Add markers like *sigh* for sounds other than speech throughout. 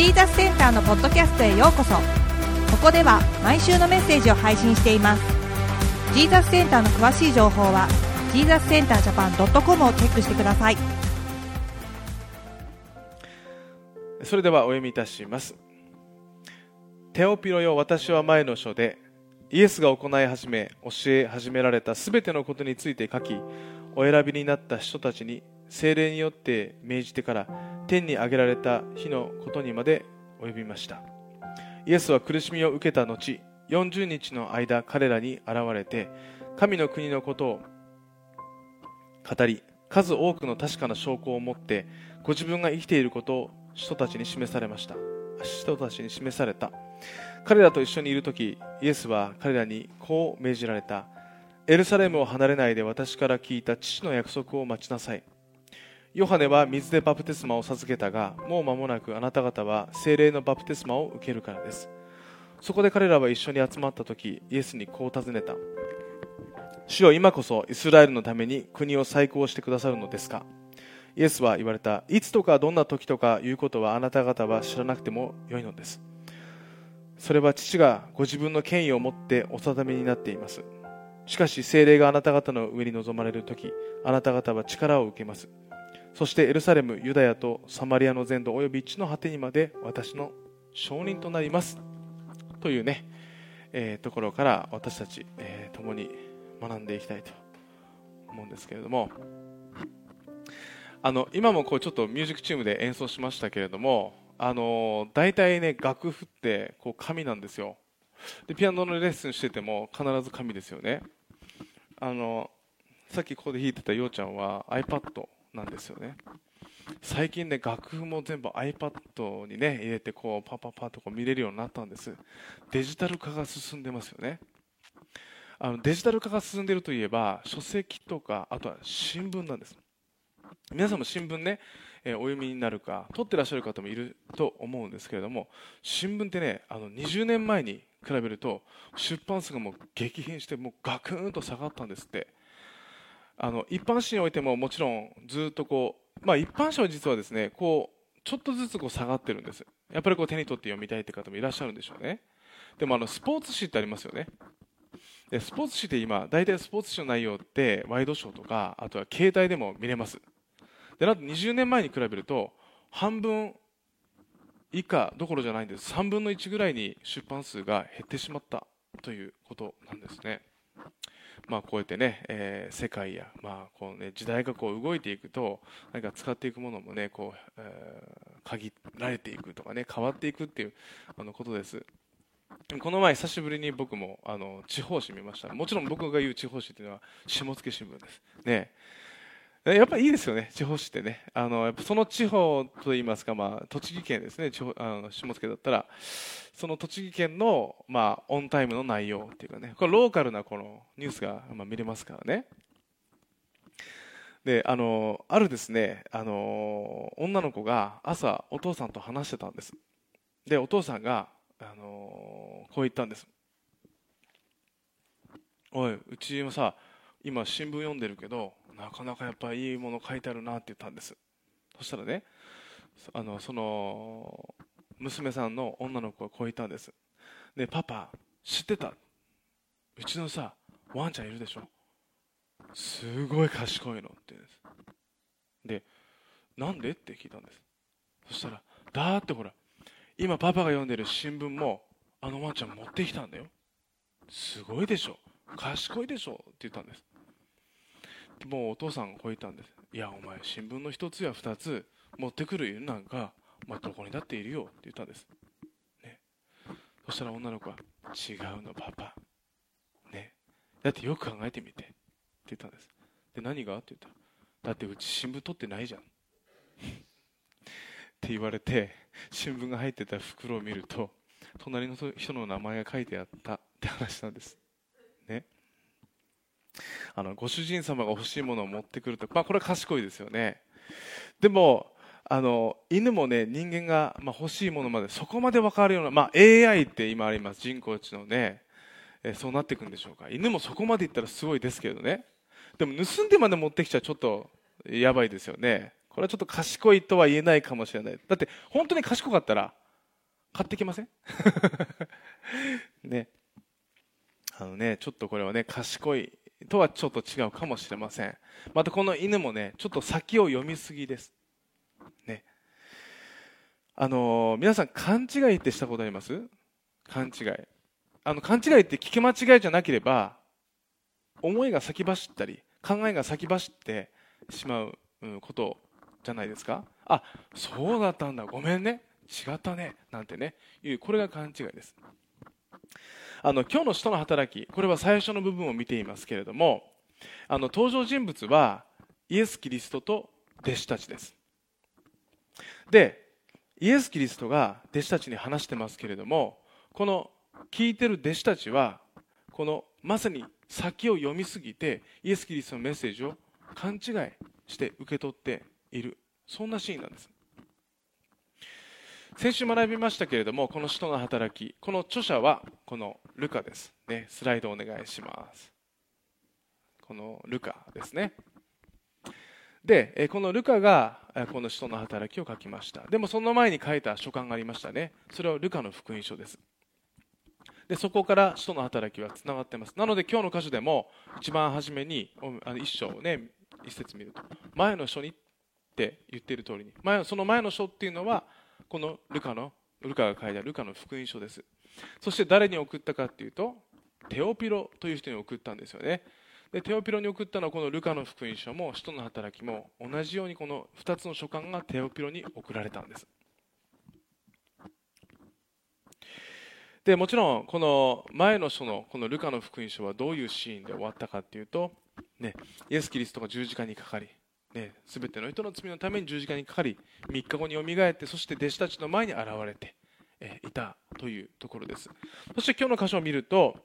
ジーザスセンターのポッドキャストへようこそ。ここでは毎週のメッセージを配信しています。ジーザスセンターの詳しい情報はジーザスセンタージャパン .com をチェックしてください。それではお読みいたします。テオピロよ私は前の書でイエスが行い始め教え始められたすべてのことについて書きお選びになった人たちに精霊によって命じてから天に上げられた日のことにまで及びました。イエスは苦しみを受けた後40日の間彼らに現れて神の国のことを語り数多くの確かな証拠を持ってご自分が生きていることを人たちに示されました。人たちに示された。彼らと一緒にいる時イエスは彼らにこう命じられた。エルサレムを離れないで私から聞いた父の約束を待ちなさい。ヨハネは水でバプテスマを授けたがもう間もなくあなた方は精霊のバプテスマを受けるからです。そこで彼らは一緒に集まった時イエスにこう尋ねた。主よ今こそイスラエルのために国を再興してくださるのですか？イエスは言われた。いつとかどんな時とかいうことはあなた方は知らなくてもよいのです。それは父がご自分の権威を持ってお定めになっています。しかし精霊があなた方の上に臨まれる時あなた方は力を受けます。そしてエルサレム、ユダヤとサマリアの全土および地の果てにまで私の証人となります。というね、えー、ところから私たち、えー、共に学んでいきたいと思うんですけれども。あの今もこうちょっとミュージックチームで演奏しましたけれどもあの大体ね楽譜ってこう紙なんですよ。でピアノのレッスンしてても必ず紙ですよね。あのさっきここで弾いてたようちゃんは iPad なんですよね。最近ね楽譜も全部 iPad にね入れてこうパパパとこう見れるようになったんです。デジタル化が進んでますよね。あのデジタル化が進んでいるといえば書籍とかあとは新聞なんです。皆さんも新聞ね、えー、お読みになるか取ってらっしゃる方もいると思うんですけれども新聞ってねあの20年前に比べると出版数がもう激変してもうガクンと下がったんですって。あの一般紙においてももちろんずっとこう、まあ、一般紙は実はですねこうちょっとずつこう下がってるんです。やっぱりこう手に取って読みたいって方もいらっしゃるんでしょうね。でもあのスポーツ紙ってありますよね。でスポーツ紙って今大体スポーツ紙の内容ってワイドショーとかあとは携帯でも見れます。でなんと20年前に比べると半分以下どころじゃないんです。3分の1ぐらいに出版数が減ってしまったということなんですね。まあ、こうやってね、えー、世界や、まあこうね、時代がこう動いていくと何か使っていくものもねこう、えー、限られていくとかね変わっていくっていうあのことです。この前久しぶりに僕もあの地方紙見ました。もちろん僕が言う地方紙というのは下野新聞です。ね。やっぱいいですよね、地方紙ってね、あのやっぱその地方といいますか、まあ、栃木県ですね、地方あの下野だったら、その栃木県の、まあ、オンタイムの内容っていうかね、これローカルなこのニュースが、まあ、見れますからね。であのあるですね。あの女の子が朝お父さんと話してたんです。でお父さんがあのこう言ったんですおいうちもさ今新聞読んでるけどなかなかやっぱいいもの書いてあるなって言ったんです。そしたらねあのその娘さんの女の子がこう言ったんです。ねパパ知ってた？うちのさワンちゃんいるでしょ？すごい賢いのって言うんです。でなんで？って聞いたんです。そしたらだってほら今パパが読んでる新聞もあのワンちゃん持ってきたんだよ。すごいでしょ？賢いでしょ？って言ったんです。もうお父さんがこう言ったんです。いやお前新聞の1つや2つ持ってくる犬なんか、まあ、どこにだっているよって言ったんです、ね、そしたら女の子は違うのパパ。ね。だってよく考えてみてって言ったんです。で何が？って言ったらだってうち新聞取ってないじゃん。*laughs* って言われて新聞が入ってた袋を見ると隣の人の名前が書いてあったって話なんです。ね。あのご主人様が欲しいものを持ってくると、まあ、これは賢いですよね。でもあの犬もね人間が、まあ、欲しいものまでそこまで分かるような、まあ、AI って今あります人工知能ね。えそうなっていくんでしょうか。犬もそこまでいったらすごいですけどね。でも盗んでまで持ってきちゃちょっとやばいですよね。これはちょっと賢いとは言えないかもしれない。だって本当に賢かったら買ってきません？*laughs* ね。あのねちょっとこれはね賢いとはちょっと違うかもしれません。またこの犬もねちょっと先を読みすぎです。ね。あの皆さん勘違いってしたことあります？勘違い。あの勘違いって聞き間違いじゃなければ思いが先走ったり考えが先走ってしまうことじゃないですか？あそうだったんだ。ごめんね。違ったね。なんてね。いうこれが勘違いです。あの今日の使徒の働きこれは最初の部分を見ていますけれどもあの登場人物はイエス・キリストと弟子たちです。でイエス・キリストが弟子たちに話してますけれどもこの聞いてる弟子たちはこのまさに先を読みすぎてイエス・キリストのメッセージを勘違いして受け取っているそんなシーンなんです。先週学びましたけれどもこの使徒の働きこの著者はこのルカです、ね、スライドお願いします。このルカですね。でこのルカがこの使徒の働きを書きました。でもその前に書いた書簡がありましたね。それはルカの福音書です。でそこから使徒の働きはつながってます。なので今日の箇所でも一番初めに一章をね一節見ると前の書にって言っている通りに前その前の書っていうのはこのルカのルカが書いたルカの福音書です。そして誰に送ったかっていうとテオピロという人に送ったんですよね。でテオピロに送ったのはこのルカの福音書も使徒の働きも同じようにこの2つの書簡がテオピロに送られたんです。でもちろんこの前の書のこのルカの福音書はどういうシーンで終わったかっていうと、ね、イエス・キリストが十字架にかかりね、全ての人の罪のために十字架にかかり3日後によみがえってそして弟子たちの前に現れて、いたというところです。そして今日の箇所を見ると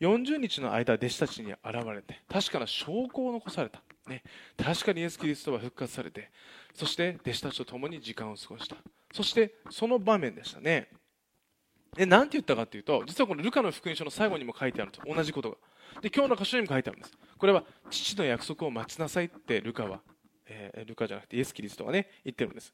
40日の間弟子たちに現れて確かな証拠を残された、ね、確かにイエス・キリストは復活されてそして弟子たちと共に時間を過ごした。そしてその場面でしたね。で何て言ったかというと実はこのルカの福音書の最後にも書いてあると同じことが。で今日の箇所にも書いてあるんです。これは父の約束を待ちなさいってルカはルカじゃなくてイエス・キリストがね言ってるんです。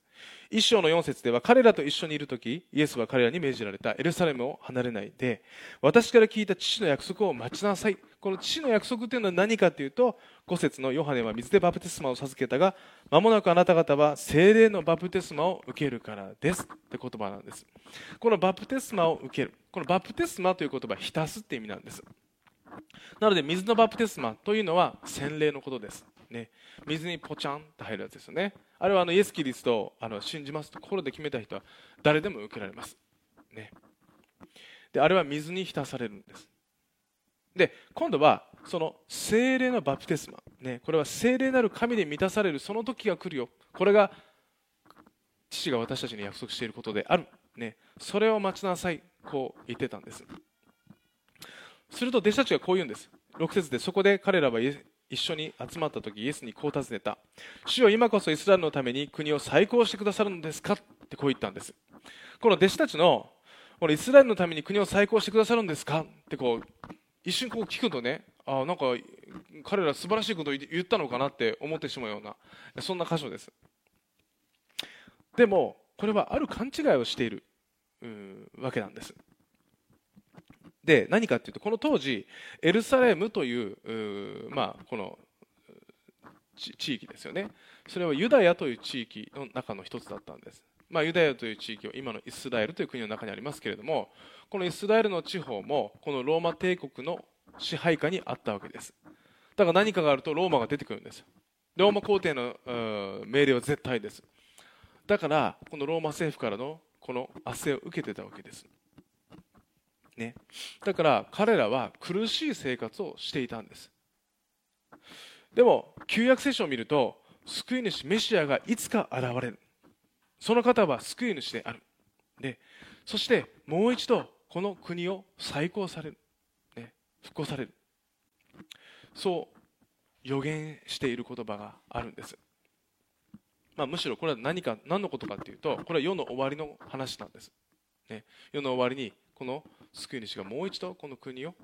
一章の4節では彼らと一緒にいる時イエスは彼らに命じられた。エルサレムを離れないで私から聞いた父の約束を待ちなさい。この父の約束というのは何かというと5節のヨハネは水でバプテスマを授けたが間もなくあなた方は精霊のバプテスマを受けるからです。って言葉なんです。このバプテスマを受ける。このバプテスマという言葉は浸すって意味なんです。なので水のバプテスマというのは洗礼のことです。ね、水にポチャンと入るやつですよね。あれはあのイエス・キリストをあの信じますと心で決めた人は誰でも受けられます、ね、であれは水に浸されるんです。で今度はその精霊のバプテスマ、ね、これは精霊なる神で満たされるその時が来るよ。これが父が私たちに約束していることである、ね、それを待ちなさい。こう言ってたんです。すると弟子たちがこう言うんです。6節でそこで彼らは一緒に集まった時イエスにこう尋ねた主よ今こそイスラエルのために国を再興してくださるのですか？ってこう言ったんです。この弟子たちのこのイスラエルのために国を再興してくださるんですか？ってこう一瞬こう聞くとねあなんか彼ら素晴らしいことを言ったのかなって思ってしまうようなそんな箇所です。でもこれはある勘違いをしているわけなんです。で何かというとこの当時エルサレムというまあ、この地域ですよね。それはユダヤという地域の中の一つだったんです、まあ、ユダヤという地域は今のイスラエルという国の中にありますけれどもこのイスラエルの地方もこのローマ帝国の支配下にあったわけです。だから何かがあるとローマが出てくるんですローマ皇帝の命令は絶対です。だからこのローマ政府からのこの圧政を受けてたわけです。ね、だから彼らは苦しい生活をしていたんです。でも旧約聖書を見ると救い主メシアがいつか現れる。その方は救い主である。でそしてもう一度この国を再興される、ね、復興される。そう予言している言葉があるんです、まあ、むしろこれは何か何のことかというとこれは世の終わりの話なんです、ね、世の終わりにこの救い主がもう一度この国を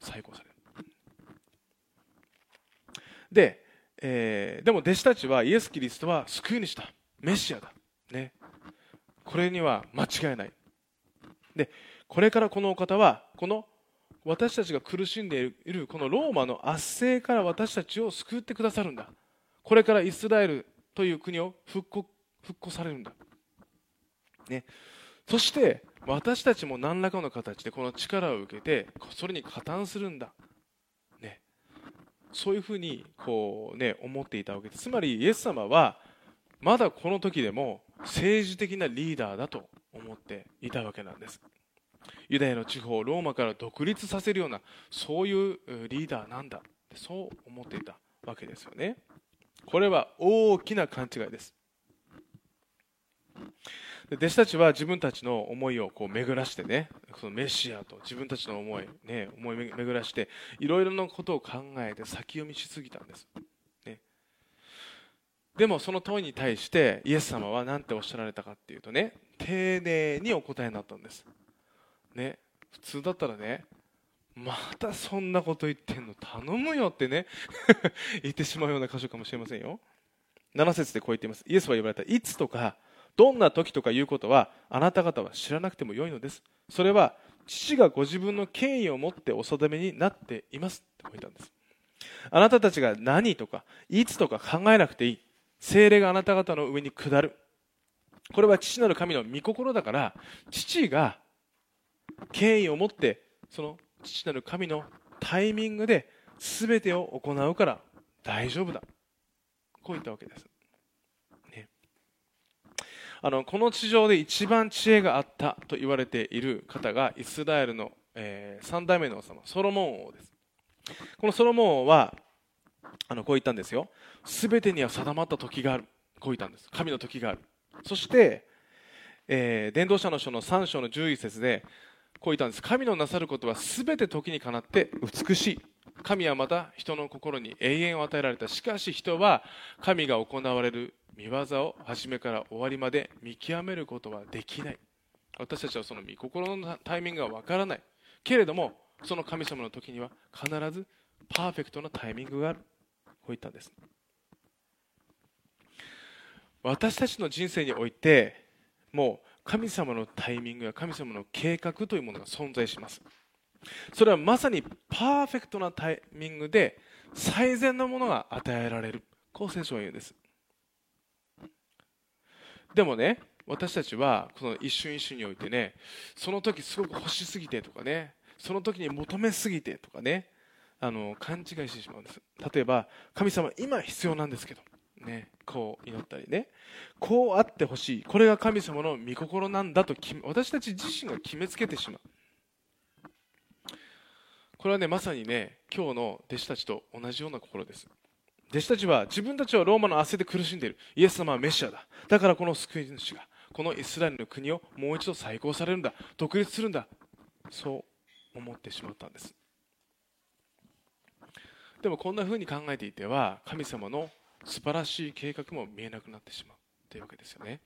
再興される。で、えー、でも弟子たちはイエス・キリストは救い主だ。メシアだ、ね、これには間違いない。でこれからこのお方はこの私たちが苦しんでいるこのローマの圧政から私たちを救ってくださるんだ。これからイスラエルという国を復興復興されるんだ、ね、そして私たちも何らかの形でこの力を受けてそれに加担するんだ、ね、そういうふうにこう、ね、思っていたわけです。つまりイエス様はまだこの時でも政治的なリーダーだと思っていたわけなんです。ユダヤの地方ローマから独立させるようなそういうリーダーなんだそう思っていたわけですよね。これは大きな勘違いです。弟子たちは自分たちの思いをこう巡らしてねそのメシアと自分たちの思い、ね、思い巡らしていろいろなことを考えて先読みしすぎたんです、ね、でもその問いに対してイエス様は何ておっしゃられたかっていうとね丁寧にお答えになったんです。ね。普通だったらねまたそんなこと言ってんの頼むよってね *laughs* 言ってしまうような箇所かもしれませんよ。7節でこう言っています。イエスは言われた。いつとかどんな時とかいうことはあなた方は知らなくてもよいのです。それは父がご自分の権威を持ってお定めになっています。ってこう言ったんです。あなたたちが何とかいつとか考えなくていい。精霊があなた方の上に下る。これは父なる神の御心だから父が権威を持ってその父なる神のタイミングで全てを行うから大丈夫だ。こう言ったわけです、あのこの地上で一番知恵があったと言われている方がイスラエルの、えー、3代目の王様ソロモン王です。このソロモン王はあのこう言ったんですよ。全てには定まった時がある。こう言ったんです。神の時がある。そして、えー、伝道者の書の3章の11節でこう言ったんです。神のなさることは全て時にかなって美しい。神はまた人の心に永遠を与えられた。しかし人は神が行われる見業を初めから終わりまで見極めることはできない。私たちはその御心のタイミングがわからない。けれどもその神様の時には必ずパーフェクトなタイミングがある。こう言ったんです。私たちの人生においてもう神様のタイミングや神様の計画というものが存在します。それはまさにパーフェクトなタイミングで最善のものが与えられる。こう聖書は言うんです。でもね私たちはこの一瞬一瞬においてねその時すごく欲しすぎてとかねその時に求めすぎてとかねあの勘違いしてしまうんです。例えば神様今必要なんですけどね、こう祈ったりね。こうあってほしい。これが神様の御心なんだと私たち自身が決めつけてしまう。これはねまさにね今日の弟子たちと同じような心です。弟子たちは自分たちはローマの汗で苦しんでいる。イエス様はメシアだ。だからこの救い主がこのイスラエルの国をもう一度再興されるんだ。独立するんだ。そう思ってしまったんです。でもこんな風に考えていては神様の素晴らしい計画も見えなくなってしまうというわけですよね。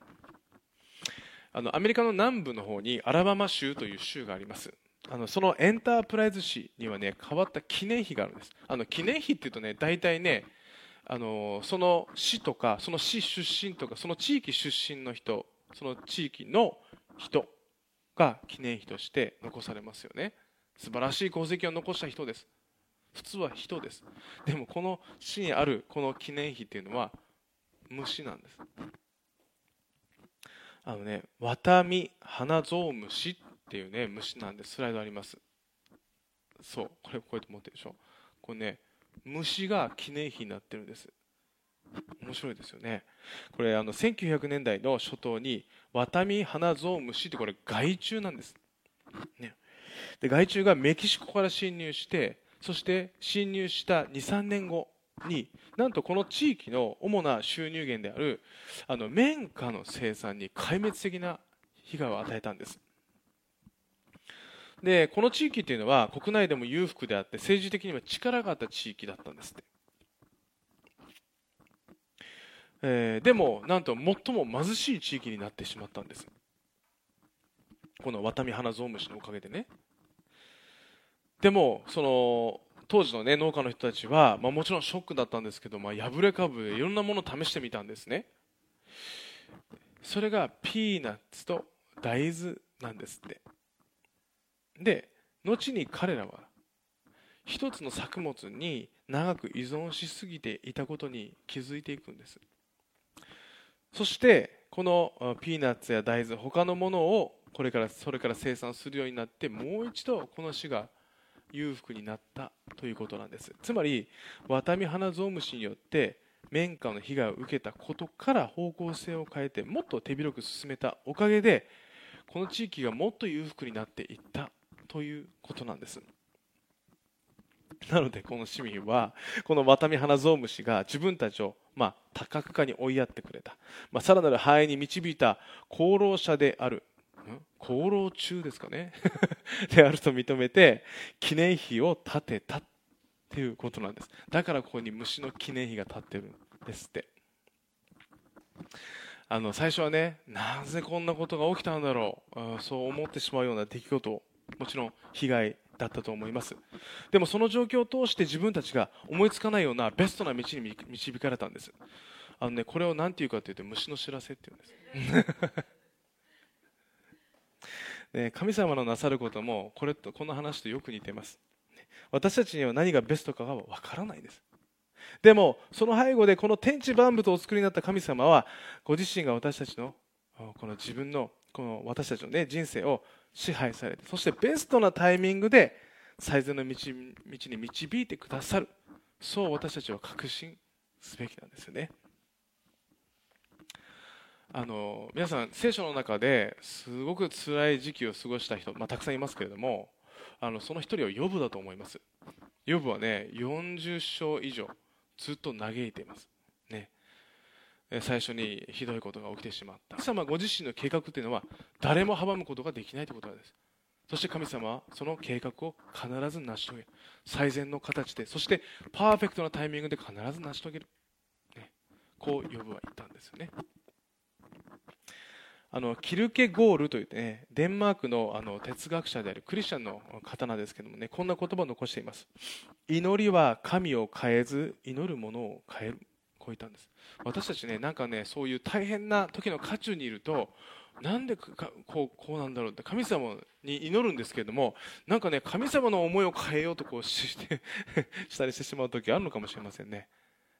あのアメリカの南部の方にアラバマ州という州があります。あのそのエンタープライズ市にはね変わった記念碑があるんです。あの記念碑っていうとね大体ねあのその市とかその市出身とかその地域出身の人その地域の人が記念碑として残されますよね。素晴らしい功績を残した人です。普通は人です。でもこの市にあるこの記念碑っていうのは虫なんです。あのねワタミハナゾウムシっていうね虫なんでスライドあります。そうこれこうやって持ってるでしょ。これね虫が記念碑になってるんです。面白いですよね。これあの1900年代の初頭にワタミハナゾウムシってこれ害虫なんです、ね、で害虫がメキシコから侵入してそして侵入した23年後になんとこの地域の主な収入源であるあの綿花の生産に壊滅的な被害を与えたんです。でこの地域っていうのは国内でも裕福であって政治的には力があった地域だったんですって、えー、でもなんと最も貧しい地域になってしまったんです。このワタミハナゾウムシのおかげでね。でもその当時の、ね、農家の人たちは、まあ、もちろんショックだったんですけど、まあ、破れかぶでいろんなものを試してみたんですね。それがピーナッツと大豆なんですって。で後に彼らは一つの作物に長く依存しすぎていたことに気づいていくんです。そしてこのピーナッツや大豆他のものをこれからそれから生産するようになってもう一度この死が裕福になったということなんです。つまりワタミハナゾウムシによって綿花の被害を受けたことから方向性を変えてもっと手広く進めたおかげでこの地域がもっと裕福になっていった。ということなんです。なのでこの市民はこのワタミハナゾウムシが自分たちをまあ多角化に追いやってくれた、まあ、さらなる繁栄に導いた功労者である功労中ですかね？*laughs* であると認めて記念碑を建てたっていうことなんです。だからここに虫の記念碑が建ってるんですって。あの最初はねなぜこんなことが起きたんだろう？そう思ってしまうような出来事もちろん被害だったと思います。でもその状況を通して自分たちが思いつかないようなベストな道に導かれたんです。あのねこれを何て言うかというと虫の知らせっていうんです。*laughs* ね、神様のなさることもこれとこの話とよく似ています。私たちには何がベストかがわからないです。でもその背後でこの天地万物をお作りになった神様はご自身が私たちのこの自分のこの私たちの、ね、人生を支配されてそしてベストなタイミングで最善の道に導いてくださる。そう私たちは確信すべきなんですよね。あの皆さん聖書の中ですごく辛い時期を過ごした人、まあ、たくさんいますけれどもあのその一人はヨブだと思います。ヨブはね40章以上ずっと嘆いています。ね。最初にひどいことが起きてしまった。神様ご自身の計画というのは誰も阻むことができないということなんです。そして神様はその計画を必ず成し遂げる。最善の形でそしてパーフェクトなタイミングで必ず成し遂げる、ね、こう呼ぶは言ったんですよね。あのキルケゴールという、ね、デンマークのあの哲学者であるクリスチャンの方なんですけどもねこんな言葉を残しています。祈りは神を変えず祈るものを変える。こう言ったんです。私たちねなんかねそういう大変な時の渦中にいるとなんでこうこうなんだろうって神様に祈るんですけれどもなんかね神様の思いを変えようとこうして *laughs* したりしてしまう時あるのかもしれませんね。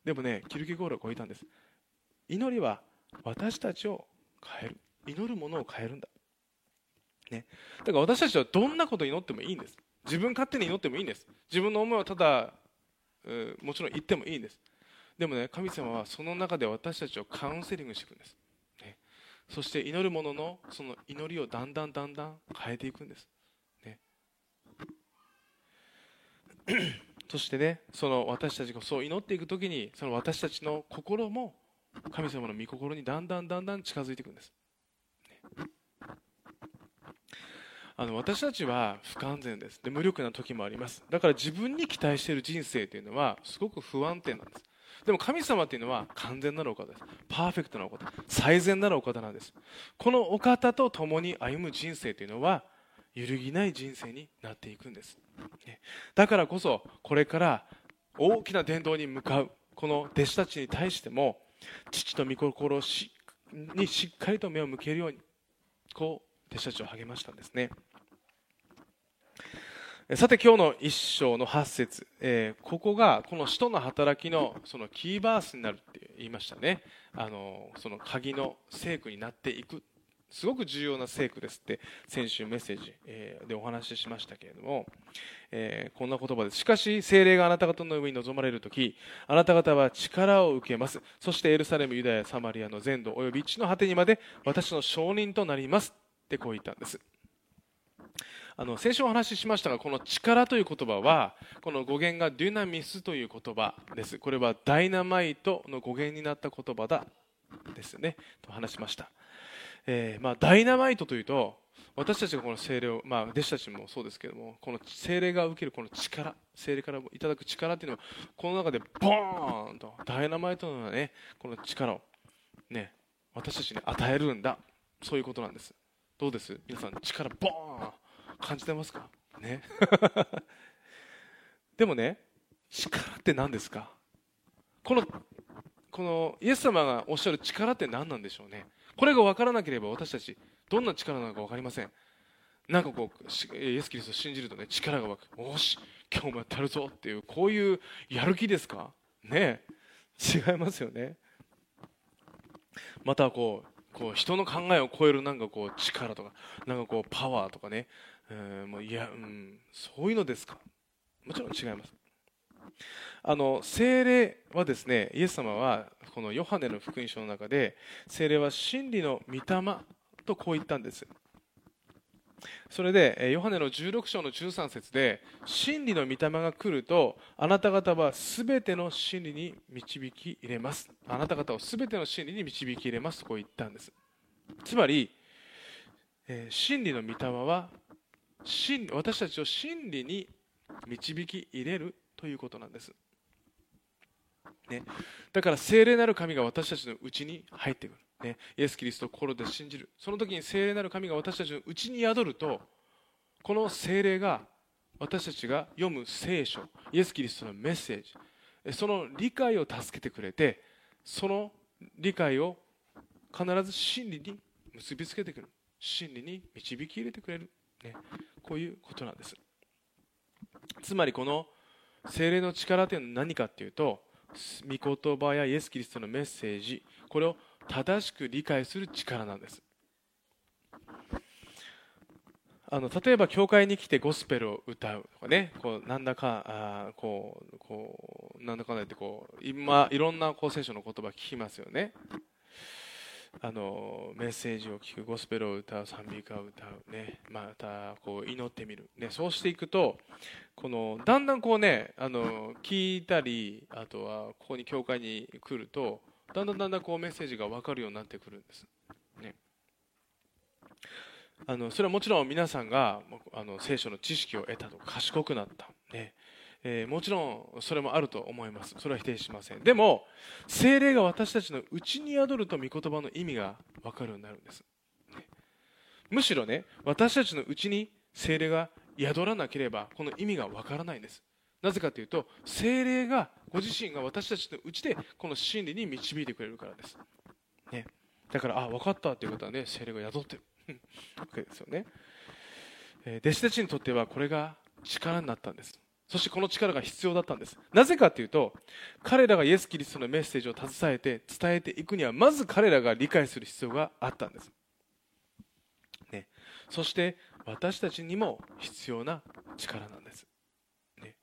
でもねキルケゴールはこう言ったんです。祈りは私たちを変える。祈るものを変えるんだ、ね、だから私たちはどんなこと祈ってもいいんです。自分勝手に祈ってもいいんです。自分の思いはただもちろん言ってもいいんです。でもね神様はその中で私たちをカウンセリングしていくんです、ね、そして祈る者のその祈りをだんだんだんだん変えていくんです、ね、*clears throat* そしてねその私たちがそう祈っていく時にその私たちの心も神様の御心にだんだんだんだん近づいていくんです。あの私たちは不完全です。で無力な時もあります。だから自分に期待している人生というのはすごく不安定なんです。でも神様というのは完全なるお方です。パーフェクトなお方。最善なるお方なんです。このお方と共に歩む人生というのは揺るぎない人生になっていくんです。だからこそこれから大きな伝道に向かう。この弟子たちに対しても父と御心にしっかりと目を向けるようにこう弟子たちを励ましたんですね。さて今日の一章の8節、えー、ここがこの使徒の働きのそのキーバースになるって言いましたね。あのその鍵の聖句になっていく。すごく重要な聖句ですって先週メッセージ、えーでお話ししましたけれども、えー、こんな言葉です。しかし精霊があなた方の上に臨まれる時あなた方は力を受けます。そしてエルサレムユダヤサマリアの全土および地の果てにまで私の証人となりますってこう言ったんです。あの先週お話ししましたがこの力という言葉はこの語源がデュナミスという言葉です。これはダイナマイトの語源になった言葉だですね。と話しました、えー、まあ、ダイナマイトというと私たちがこの精霊を、まあ、弟子たちもそうですけどもこの精霊が受けるこの力精霊からいただく力というのはこの中でボーンとダイナマイトのようなねこの力をね私たちに与えるんだ。そういうことなんです。どうです？皆さん力ボーン感じてますか？ね。*laughs* でもね力って何ですか？このこのイエス様がおっしゃる力って何なんでしょうね？これが分からなければ私たちどんな力なのか分かりません。なんかこうイエス・キリストを信じるとね力が湧く。おし今日もやってるぞっていうこういうやる気ですか？ね。違いますよね。またこうこう人の考えを超えるなんかこう力とかなんかこうパワーとかね、えー、もういや、うん、そういうのですか。もちろん違います。あの精霊はですねイエス様はこのヨハネの福音書の中で精霊は真理の御霊とこう言ったんです。それでヨハネの16章の13節で真理の御霊が来るとあなた方は全ての真理に導き入れます。あなた方を全ての真理に導き入れますとこう言ったんです。つまり、えー、真理の御霊は真私たちを真理に導き入れるということなんです、ね、だから聖霊なる神が私たちのうちに入ってくる。ね、イエス・キリストを心で信じる。その時に聖霊なる神が私たちのうちに宿るとこの聖霊が私たちが読む聖書イエス・キリストのメッセージその理解を助けてくれてその理解を必ず真理に結びつけてくる。真理に導き入れてくれる、ね、こういうことなんです。つまりこの精霊の力というのは何かというと御言葉やイエス・キリストのメッセージこれを正しく理解する力なんです。あの例えば教会に来てゴスペルを歌うとかねこうなんだかあこうこうなんだかんだ言ってこう今いろんなこう聖書の言葉聞きますよね。あのメッセージを聞くゴスペルを歌う賛美歌を歌うね。またこう祈ってみる、ね、そうしていくとこのだんだんこうねあの聞いたりあとはここに教会に来るとだんだんだんだんこうメッセージが分かるようになってくるんです、ね、あのそれはもちろん皆さんがあの聖書の知識を得たと賢くなった、ね。えー、もちろんそれもあると思います。それは否定しません。でも精霊が私たちのうちに宿ると御言葉の意味が分かるようになるんです、ね、むしろね私たちのうちに精霊が宿らなければこの意味が分からないんです。なぜかというと精霊がご自身が私たちのうちでこの真理に導いてくれるからです、ね、だからあ分かったということはね精霊が宿ってる。わけですよね、えー、弟子たちにとってはこれが力になったんです。そしてこの力が必要だったんです。なぜかというと彼らがイエス・キリストのメッセージを携えて伝えていくにはまず彼らが理解する必要があったんです、ね、そして私たちにも必要な力なんです。ね。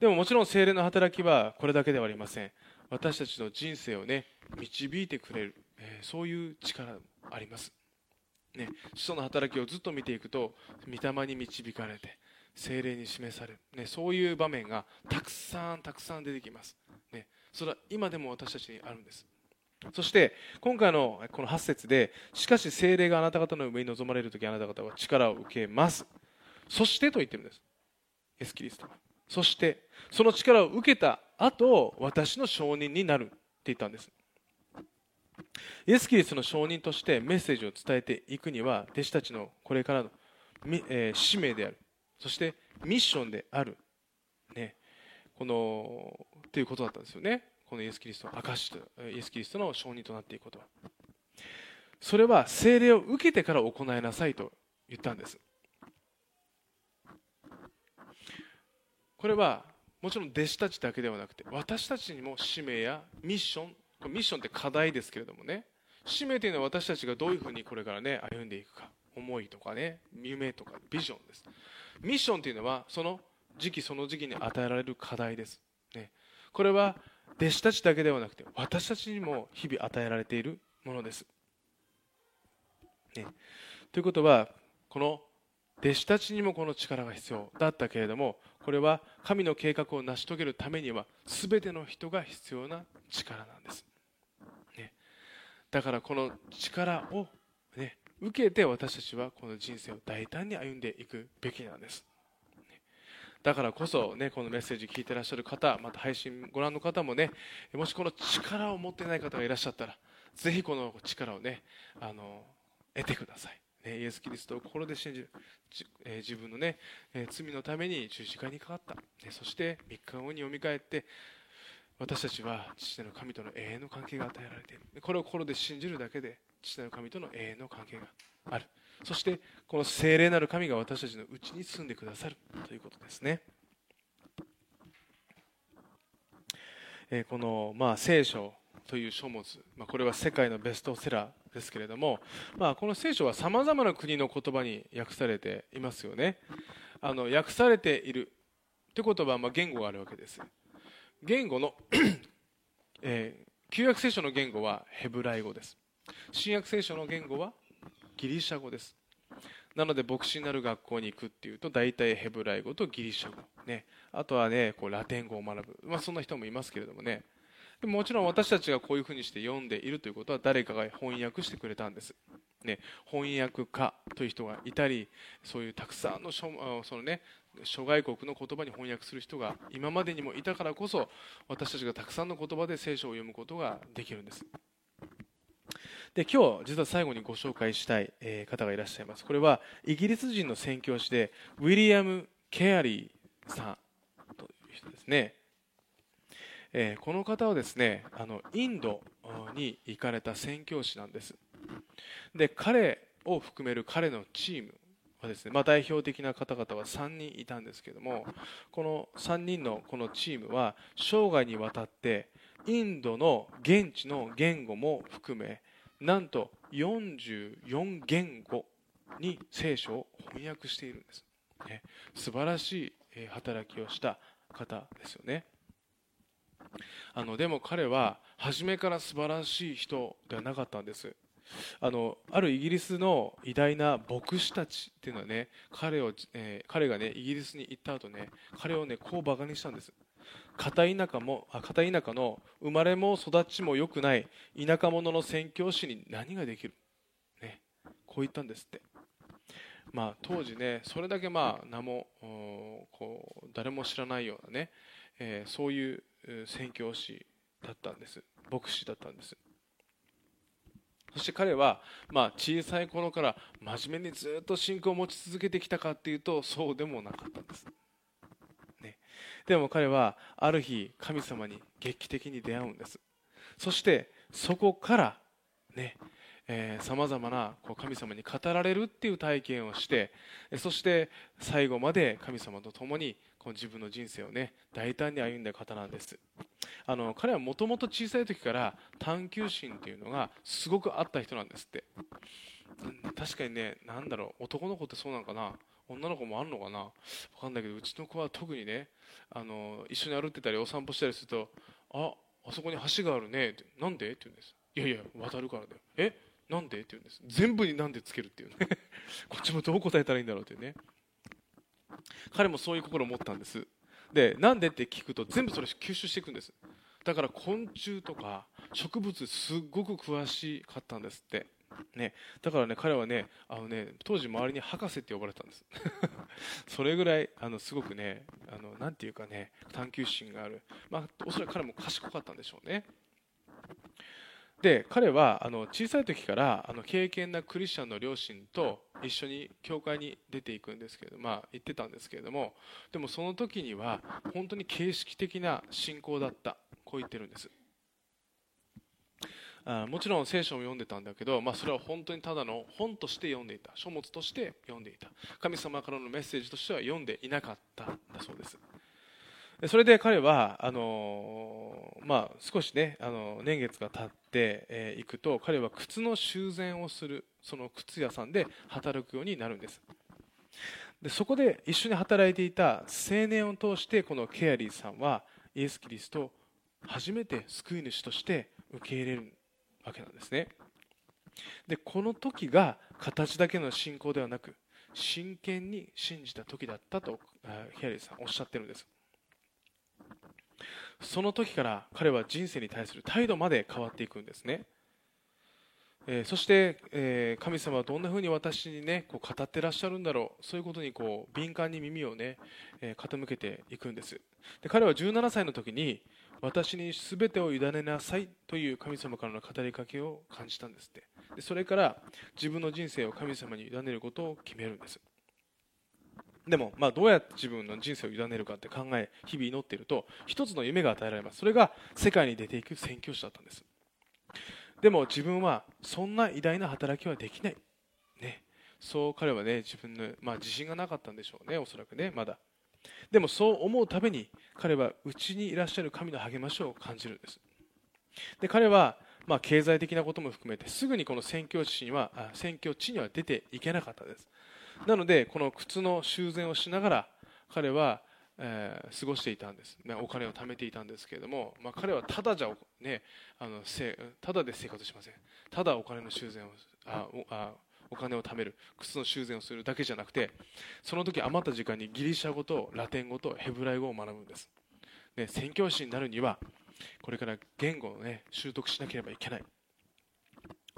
でももちろん精霊の働きはこれだけではありません。私たちの人生をね導いてくれる、えー、そういう力もあります。ね。使徒の働きをずっと見ていくと御霊に導かれて精霊に示される、ね、そういう場面がたくさんたくさん出てきます、ね、それは今でも私たちにあるんです。そして今回のこの8節でしかし精霊があなた方の上に臨まれる時あなた方は力を受けます。そしてと言ってるんです。エス・キリストそしてその力を受けた後私の証人になるって言ったんです。イエス・キリストの証人としてメッセージを伝えていくには弟子たちのこれからの、え、使命である。そしてミッションである、ね、このということだったんですよね。このイエス・キリストの証とイエス・キリストの証人となっていくこと。はそれは聖霊を受けてから行いなさいと言ったんです。これはもちろん弟子たちだけではなくて私たちにも使命やミッションミッションって課題ですけれどもね。使命というのは私たちがどういうふうにこれからね歩んでいくか。思いとかね夢とかビジョンです。ミッションというのはその時期その時期に与えられる課題です、ね、これは弟子たちだけではなくて私たちにも日々与えられているものです、ね、ということはこの弟子たちにもこの力が必要だったけれどもこれは神の計画を成し遂げるためには全ての人が必要な力なんです、ね、だからこの力を、受けて私たちはこの人生を大胆に歩んでいくべきなんです。だからこそ、ね、このメッセージ聞いてらっしゃる方また配信ご覧の方もねもしこの力を持ってない方がいらっしゃったらぜひこの力をねあの得てください。イエス・キリストを心で信じる、え自分の、ね、罪のために十字架にかかった、そして3日後によみがえって私たちは父なる神との永遠の関係が与えられている。これを心で信じるだけで父なる神との永遠の関係がある。そしてこの聖霊なる神が私たちのうちに住んでくださるということですね、えー、この、まあ、聖書という書物、まあ、これは世界のベストセラーですけれども、まあ、この聖書はさまざまな国の言葉に訳されていますよね。あの訳されているという言葉はまあ言語があるわけです。言語の *clears throat* えー、旧約聖書の言語はヘブライ語です。新約聖書の言語はギリシャ語です。なので牧師になる学校に行くっていうと大体ヘブライ語とギリシャ語、ね、あとはねこうラテン語を学ぶ、まあ、そんな人もいますけれどもね。でももちろん私たちがこういうふうにして読んでいるということは誰かが翻訳してくれたんです、ね、翻訳家という人がいたりそういうたくさんのその、ね、諸外国の言葉に翻訳する人が今までにもいたからこそ私たちがたくさんの言葉で聖書を読むことができるんです。で今日実は最後にご紹介したい、方がいらっしゃいます。これはイギリス人の宣教師でウィリアム・ケアリーさんという人ですね。え、この方はですねあのインドに行かれた宣教師なんです。で彼を含める彼のチームはですね、まあ、代表的な方々は3人いたんですけどもこの3人のこのチームは生涯にわたってインドの現地の言語も含めなんと44言語に聖書を翻訳しているんです、ね、素晴らしい働きをした方ですよね。あのでも彼は初めから素晴らしい人ではなかったんです。あのあるイギリスの偉大な牧師たちっていうのはね彼を、えー、彼がねイギリスに行った後ね彼をねこうバカにしたんです。片田舎もあ片田舎の生まれも育ちも良くない田舎者の宣教師に何ができる、ね、こう言ったんですって。まあ、当時ねそれだけまあ名もこう誰も知らないようなね、えー、そういう宣教師だったんです。牧師だったんです。そして彼は、ま、小さい頃から真面目にずっと信仰を持ち続けてきたかっていうとそうでもなかったんです、ね、でも彼はある日神様に劇的に出会うんです。そしてそこからねさまざまなこう神様に語られるっていう体験をしてそして最後まで神様と共にこの自分の人生をね大胆に歩んだ方なんです。あの彼はもともと小さい時から探求心っていうのがすごくあった人なんですって。確かにね何だろう男の子ってそうなのかな女の子もあるのかな分かんないけどうちの子は特にねあの一緒に歩ってたりお散歩したりするとああそこに橋があるねってなんで？って言うんですいやいや渡るからだよえ？なんで？って言うんです。全部になんでつけるっていうね。*laughs* こっちもどう答えたらいいんだろうっていうね。彼もそういう心を持ったんです。でなんでって聞くと全部それ吸収していくんです。だから昆虫とか植物すっごく詳しかったんですって。ね、だからね彼はねあのね当時周りに博士って呼ばれたんです。*laughs* それぐらいあのすごくねあのなていうかね探求心がある、まあ、おそらく彼も賢かったんでしょうね。で彼はあの小さい時からあの敬虔なクリスチャンの両親と一緒に教会に出ていくんですけどまあ行ってたんですけれどもでもその時には本当に形式的な信仰だった。こう言ってるんです。あもちろん聖書も読んでたんだけど、まあ、それは本当にただの本として読んでいた。書物として読んでいた。神様からのメッセージとしては読んでいなかったんだそうです。それで彼はあの、まあ、少しねあの年月が経ってい、えー、くと彼は靴の修繕をするその靴屋さんで働くようになるんです。でそこで一緒に働いていた青年を通してこのケアリーさんはイエス・キリストを初めて救い主として受け入れるわけなんですね。でこの時が形だけの信仰ではなく真剣に信じた時だったとケアリーさんおっしゃってるんです。その時から彼は人生に対する態度まで変わっていくんですね、えー、そして、えー、神様はどんなふうに私にねこう語ってらっしゃるんだろう。そういうことにこう敏感に耳をね、えー、傾けていくんです。で彼は17歳の時に私に全てを委ねなさいという神様からの語りかけを感じたんですって。でそれから自分の人生を神様に委ねることを決めるんです。でも、まあ、どうやって自分の人生を委ねるかって考え日々祈っていると一つの夢が与えられますそれが世界に出ていく宣教師だったんです。でも自分はそんな偉大な働きはできない、ね、そう彼はね自分の、まあ、自信がなかったんでしょうねおそらくねまだ。でもそう思うために彼はうちにいらっしゃる神の励ましを感じるんです。で彼はまあ、経済的なことも含めてすぐにこの宣教地には宣教地には出ていけなかったです。なのでこの靴の修繕をしながら彼は、えー、過ごしていたんです、ね、お金を貯めていたんですけれども、まあ、彼はただじゃ、ね、あのせただで生活しません。ただお金の修繕をああお金を貯める。靴の修繕をするだけじゃなくてその時余った時間にギリシャ語とラテン語とヘブライ語を学ぶんです、ね、宣教師になるにはこれから言語を、ね、習得しなければいけない。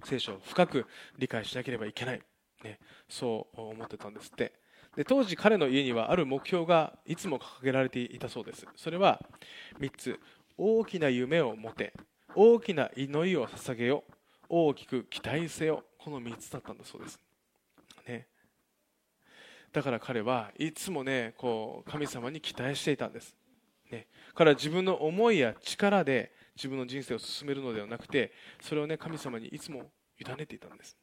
聖書を深く理解しなければいけない、ね、そう思ってたんですって。で当時彼の家にはある目標がいつも掲げられていたそうです。それは3つ。大きな夢を持て。大きな祈りを捧げよ大きく期待せよ。この3つだったんだそうです、ね、だから彼はいつもねこう神様に期待していたんです。ね、彼は自分の思いや力で自分の人生を進めるのではなくてそれを、ね、神様にいつも委ねていたんです、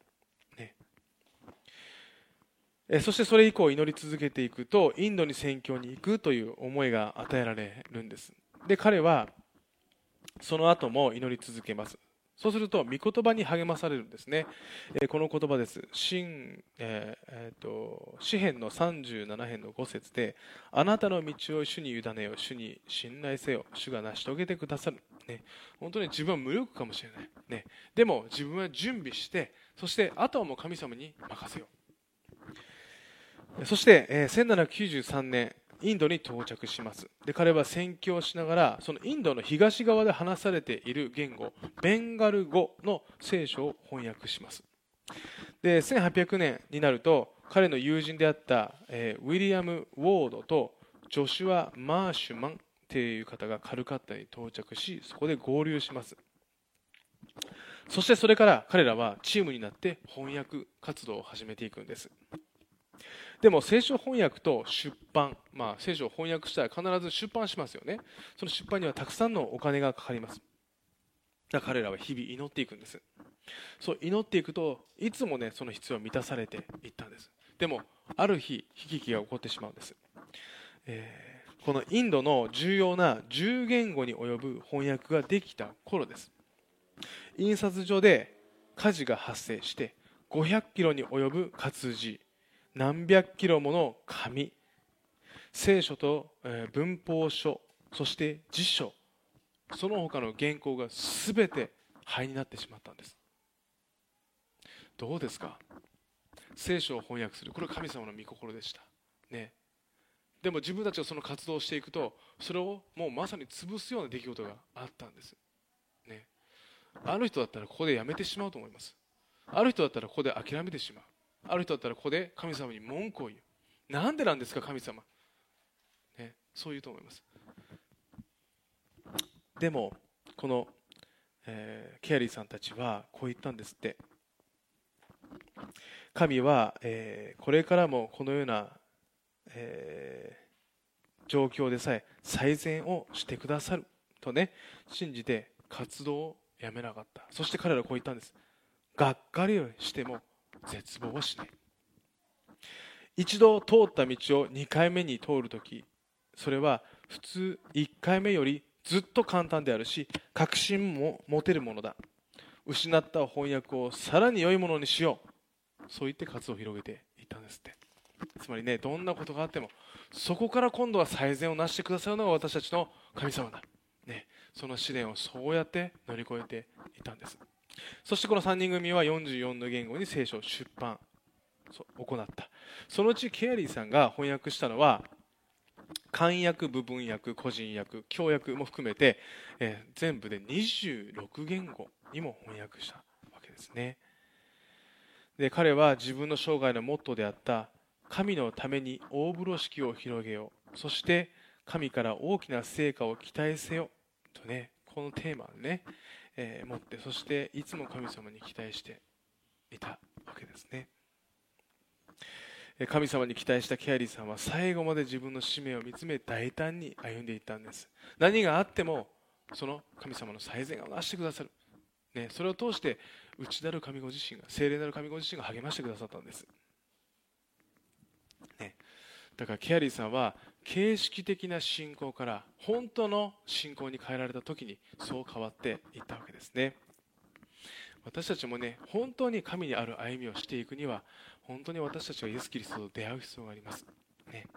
そしてそれ以降祈り続けていくとインドに宣教に行くという思いが与えられるんですで彼はその後も祈り続けますそうすると、御言葉に励まされるんですね。えー、この言葉です。新、えーえーと、詩篇の37編の5節で、あなたの道を主に委ねよ、主に信頼せよ、主が成し遂げてくださる。ね、本当に自分は無力かもしれない。ね、でも自分は準備して、そしてあとはもう神様に任せよう。そして、えー、1793年、インドに到着します。で彼は宣教しながらそのインドの東側で話されている言語ベンガル語の聖書を翻訳します。で1800年になると彼の友人であった、えー、ウィリアム・ウォードとジョシュア・マーシュマンという方がカルカッタに到着しそこで合流します。そしてそれから彼らはチームになって翻訳活動を始めていくんです。でも聖書翻訳と出版、まあ、聖書を翻訳したら必ず出版しますよね。その出版にはたくさんのお金がかかります。だから彼らは日々祈っていくんです。そう祈っていくといつもねその必要を満たされていったんです。でもある日悲劇が起こってしまうんです、えー、このインドの重要な10言語に及ぶ翻訳ができた頃です。印刷所で火事が発生して500キロに及ぶ活字。何百キロもの紙。聖書と文法書そして辞書。その他の原稿が全て灰になってしまったんです。どうですか？聖書を翻訳する。これは神様の御心でした。ね。でも自分たちがその活動をしていくとそれをもうまさに潰すような出来事があったんです。ね。ある人だったらここでやめてしまうと思います。ある人だったらここで諦めてしまう。ある人だったらここで神様に文句を言う。なんでなんですか神様、ね、そう言うと思います。でもこの、えー、ケアリーさんたちはこう言ったんですって。神は、えー、これからもこのような、えー、状況でさえ最善をしてくださる。とね信じて活動をやめなかった。そして彼らはこう言ったんです。がっかりをしても絶望しない。一度通った道を2回目に通るときそれは普通1回目よりずっと簡単であるし確信も持てるものだ。失った翻訳をさらに良いものにしよう。そう言って活動を広げていったんですって。つまりねどんなことがあってもそこから今度は最善をなしてくださるのが私たちの神様だ、ね、その試練をそうやって乗り越えていたんです。そしてこの3人組は44の言語に聖書を出版行った。そのうちケアリーさんが翻訳したのは漢訳部分訳個人訳教訳も含めて、えー、全部で26言語にも翻訳したわけですね。で彼は自分の生涯のモットーであった神のために大風呂敷を広げよう。そして神から大きな成果を期待せよ。とねこのテーマね。えー、持ってそしていつも神様に期待していたわけですね、神様に期待したケアリーさんは最後まで自分の使命を見つめ大胆に歩んでいったんです。何があってもその神様の最善をなしてくださる、ね、それを通して内なる神ご自身が精霊なる神ご自身が励ましてくださったんです、ね、だからケアリーさんは形式的な信仰から本当の信仰に変えられた時にそう変わっていったわけですね。私たちもね本当に神にある歩みをしていくには本当に私たちはイエス・キリストと出会う必要があります、ね。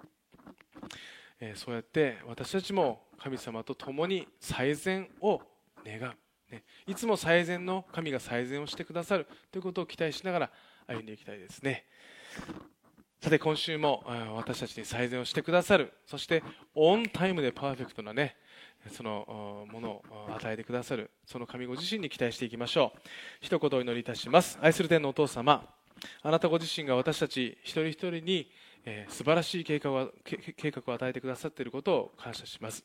えー、そうやって私たちも神様と共に最善を願う、ね、いつも最善の神が最善をしてくださるということを期待しながら歩んでいきたいですね。さて今週も私たちに最善をしてくださるそしてオンタイムでパーフェクトなねそのものを与えてくださるその神ご自身に期待していきましょう。一言お祈りいたします。愛する天のお父様あなたご自身が私たち一人一人に、え、素晴らしい計画を計画を与えてくださっていることを感謝します。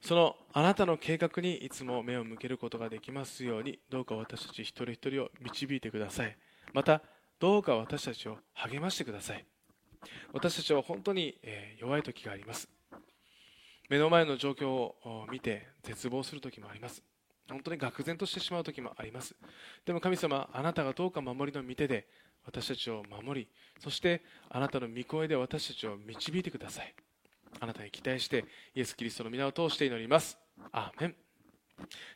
そのあなたの計画にいつも目を向けることができますようにどうか私たち一人一人を導いてください。またどうか私たちを励ましてください。私たちは本当に弱い時があります。目の前の状況を見て絶望する時もあります。本当に愕然としてしまう時もあります。でも神様あなたがどうか守りの御手で私たちを守りそしてあなたの御声で私たちを導いてください。あなたに期待してイエス・キリストの皆を通して祈ります。アーメン。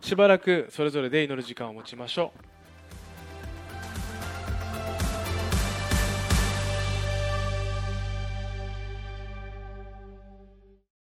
しばらくそれぞれで祈る時間を持ちましょう。